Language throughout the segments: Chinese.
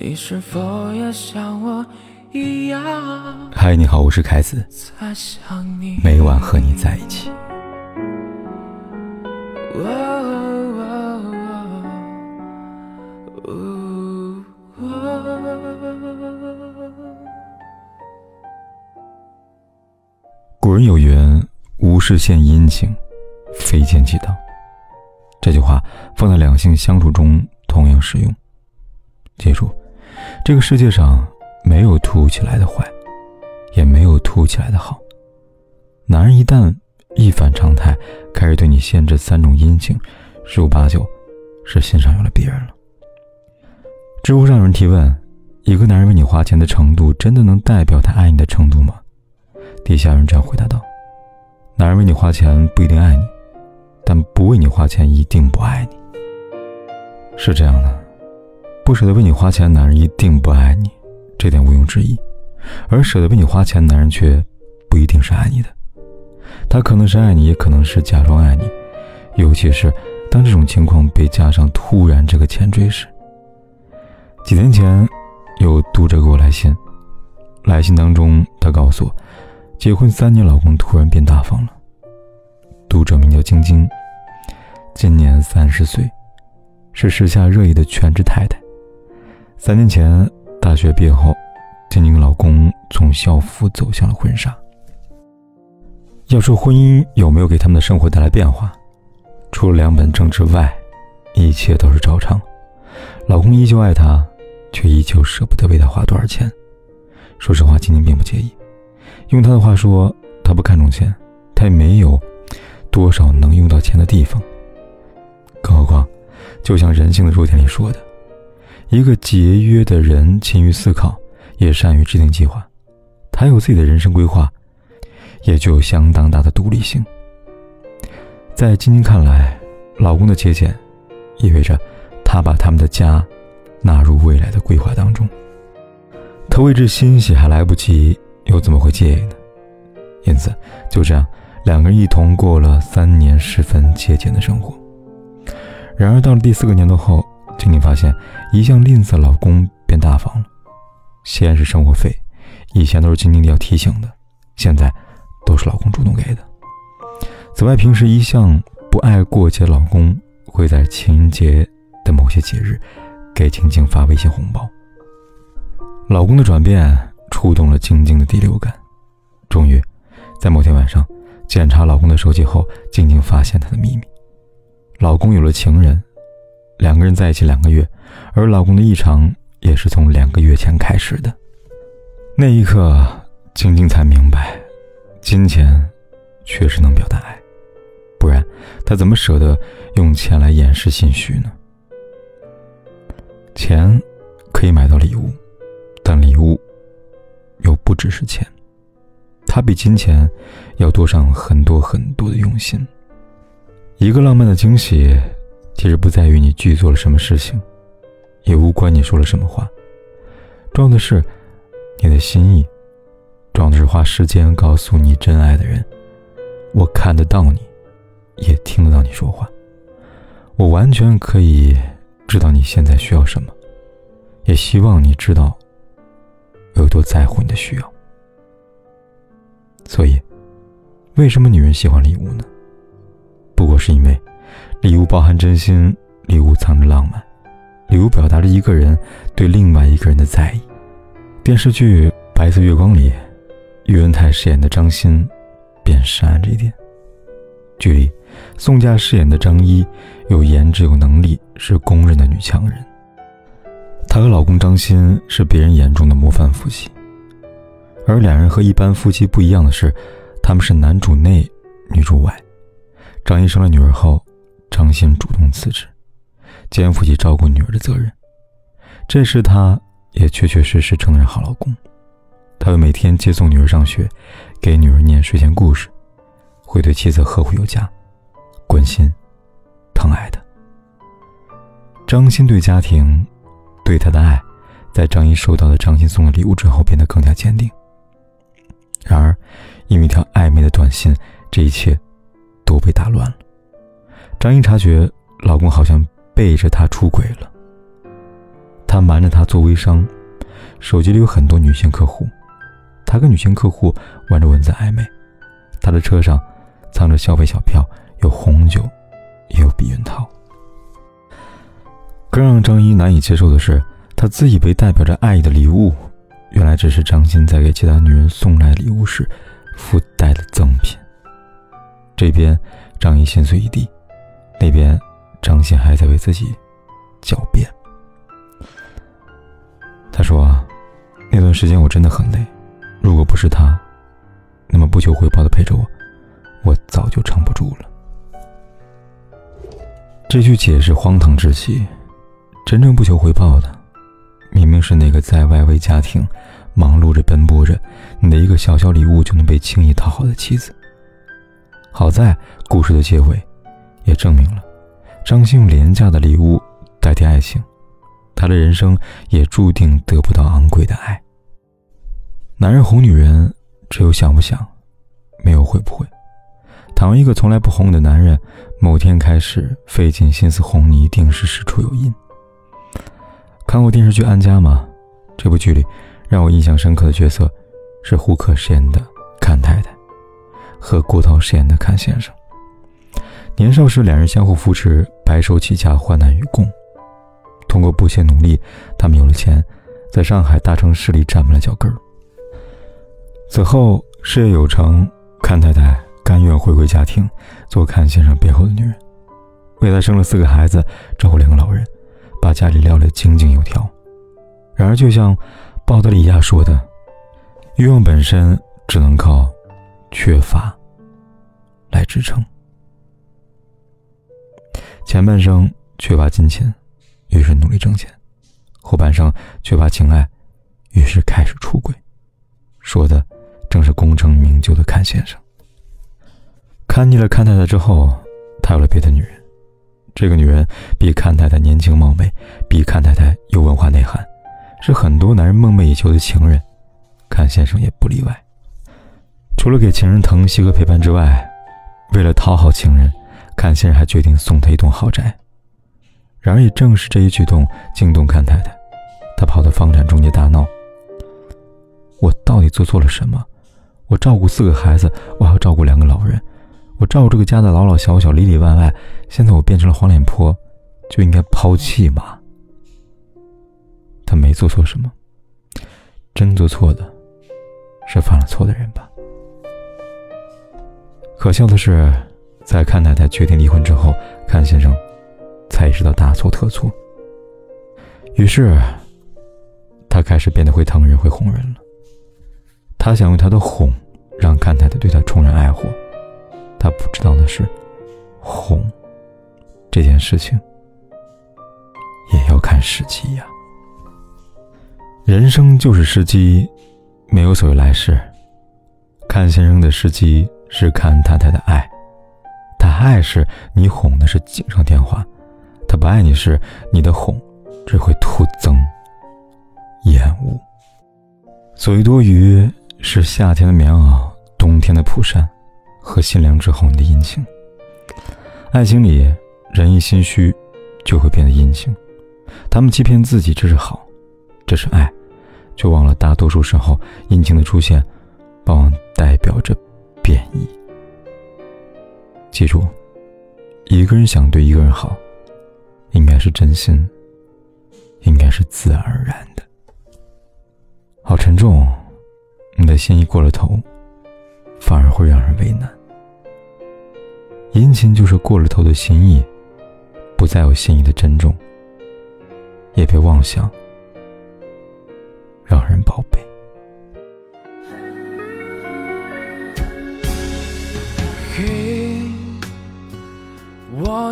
你是否也像我一样？嗨，你好，我是凯子。每晚和你在一起。古人有云：“无事献殷勤，非奸即盗。”这句话放在两性相处中同样适用。记住。这个世界上没有突如其来的坏，也没有突如其来的好。男人一旦一反常态，开始对你献这三种殷勤，十有八九是心上有了别人了。知乎上有人提问：一个男人为你花钱的程度，真的能代表他爱你的程度吗？底下有人这样回答道：男人为你花钱不一定爱你，但不为你花钱一定不爱你。是这样的。不舍得为你花钱的男人一定不爱你，这点毋庸置疑。而舍得为你花钱的男人却不一定是爱你的，他可能是爱你，也可能是假装爱你。尤其是当这种情况被加上“突然”这个前缀时。几天前，有读者给我来信，来信当中他告诉我，结婚三年，老公突然变大方了。读者名叫晶晶，今年三十岁，是时下热议的全职太太。三年前，大学毕业后，晶晶老公从校服走向了婚纱。要说婚姻有没有给他们的生活带来变化，除了两本证之外，一切都是照常。老公依旧爱她，却依旧舍不得为她花多少钱。说实话，晶晶并不介意。用她的话说，她不看重钱，她也没有多少能用到钱的地方。更何况，就像人性的弱点里说的。一个节约的人，勤于思考，也善于制定计划。他有自己的人生规划，也具有相当大的独立性。在晶晶看来，老公的节俭，意味着他把他们的家纳入未来的规划当中。他为之欣喜还来不及，又怎么会介意呢？因此，就这样，两个人一同过了三年十分节俭的生活。然而，到了第四个年头后，静静发现，一向吝啬老公变大方了。先是生活费，以前都是静静要提醒的，现在都是老公主动给的。此外，平时一向不爱过节，老公会在情人节的某些节日给晶晶发微信红包。老公的转变触动了晶晶的第六感。终于，在某天晚上检查老公的手机后，晶晶发现他的秘密：老公有了情人。两个人在一起两个月，而老公的异常也是从两个月前开始的。那一刻，晶晶才明白，金钱确实能表达爱，不然她怎么舍得用钱来掩饰心虚呢？钱可以买到礼物，但礼物又不只是钱，它比金钱要多上很多很多的用心。一个浪漫的惊喜。其实不在于你拒做了什么事情，也无关你说了什么话，重要的是你的心意，重要的是花时间告诉你真爱的人，我看得到你，也听得到你说话，我完全可以知道你现在需要什么，也希望你知道我有多在乎你的需要。所以，为什么女人喜欢礼物呢？不过是因为。礼物包含真心，礼物藏着浪漫，礼物表达着一个人对另外一个人的在意。电视剧《白色月光》里，岳文泰饰演的张欣便深谙这一点。剧里，宋佳饰演的张一有颜值有能力，是公认的女强人。她和老公张欣是别人眼中的模范夫妻，而两人和一般夫妻不一样的是，他们是男主内，女主外。张一生了女儿后。张欣主动辞职，肩负起照顾女儿的责任。这时，她也确确实实成了好老公。他会每天接送女儿上学，给女儿念睡前故事，会对妻子呵护有加，关心、疼爱的。张欣对家庭、对他的爱，在张一收到了张欣送的礼物之后，变得更加坚定。然而，因为一条暧昧的短信，这一切都被打乱了。张英察觉老公好像背着她出轨了，他瞒着她做微商，手机里有很多女性客户，他跟女性客户玩着文字暧昧。他的车上藏着消费小票，有红酒，也有避孕套。更让张一难以接受的是，他自以为代表着爱意的礼物，原来只是张鑫在给其他女人送来礼物时附带的赠品。这边张一心碎一地，一边张鑫还在为自己狡辩。他说：“那段时间我真的很累，如果不是他，那么不求回报的陪着我，我早就撑不住了。”这句解释荒唐至极。真正不求回报的，明明是那个在外为家庭忙碌着奔波着，你的一个小小礼物就能被轻易讨好的妻子。好在故事的结尾，也证明了张信用廉价的礼物代替爱情，他的人生也注定得不到昂贵的爱。男人哄女人，只有想不想，没有会不会。倘若一个从来不哄你的男人，某天开始费尽心思哄你，一定是事出有因。看过电视剧《安家》吗？这部剧里让我印象深刻的角色是胡可饰演的阚太太和郭涛饰演的阚先生。年少时，两人相互扶持，白手起家，患难与共。通过不懈努力，他们有了钱，在上海大城市里站稳了脚跟儿。此后事业有成，阚太太甘愿回归家庭，做阚先生背后的女人，为他生了四个孩子，照顾两个老人。把家里料理井井有条。然而，就像鲍德里亚说的：“欲望本身只能靠缺乏来支撑。前半生缺乏金钱，于是努力挣钱；后半生缺乏情爱，于是开始出轨。”说的正是功成名就的阚先生。看腻了阚太太之后，他有了别的女人。这个女人比阚太太年轻貌美，比阚太太有文化内涵，是很多男人梦寐以求的情人，阚先生也不例外。除了给情人疼惜和陪伴之外，为了讨好情人，阚先生还决定送她一栋豪宅。然而，也正是这一举动惊动阚太太，她跑到房产中介大闹：“我到底做错了什么？我照顾四个孩子，我还要照顾两个老人。”我照顾这个家的老老小小里里外外，现在我变成了黄脸婆，就应该抛弃吗？他没做错什么，真做错的是犯了错的人吧？可笑的是，在看太太决定离婚之后，看先生才意识到大错特错，于是他开始变得会疼人、会哄人了。他想用他的哄，让看太太对他重燃爱火。他不知道的是，哄这件事情也要看时机呀。人生就是时机，没有所谓来世。看先生的时机是看太太的爱，他爱是你哄的是锦上添花，他不爱你时，你的哄只会徒增厌恶。所谓多余，是夏天的棉袄，冬天的蒲扇。和心凉之后，你的阴晴。爱情里，人一心虚，就会变得阴晴。他们欺骗自己，这是好，这是爱，却忘了大多数时候，阴晴的出现，往往代表着贬义。记住，一个人想对一个人好，应该是真心，应该是自然而然的。好沉重，你的心意过了头，反而会让人为难。殷勤就是过了头的心意，不再有心意的珍重，也别妄想让人宝贝。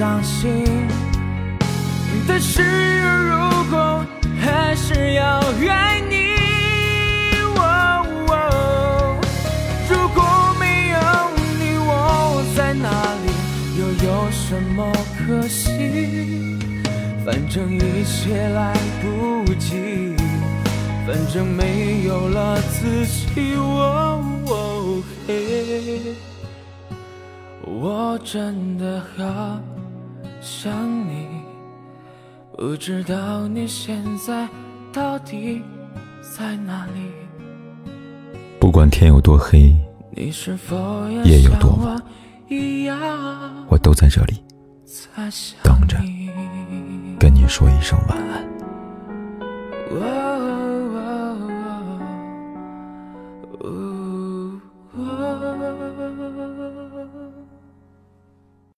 伤心。但是如果还是要爱你。如果没有你，我在哪里又有什么可惜？反正一切来不及，反正没有了自己。我我真的好想你，不知道你现在到底在哪里？不管天有多黑，夜有多晚。我都在这里等着，跟你说一声晚安。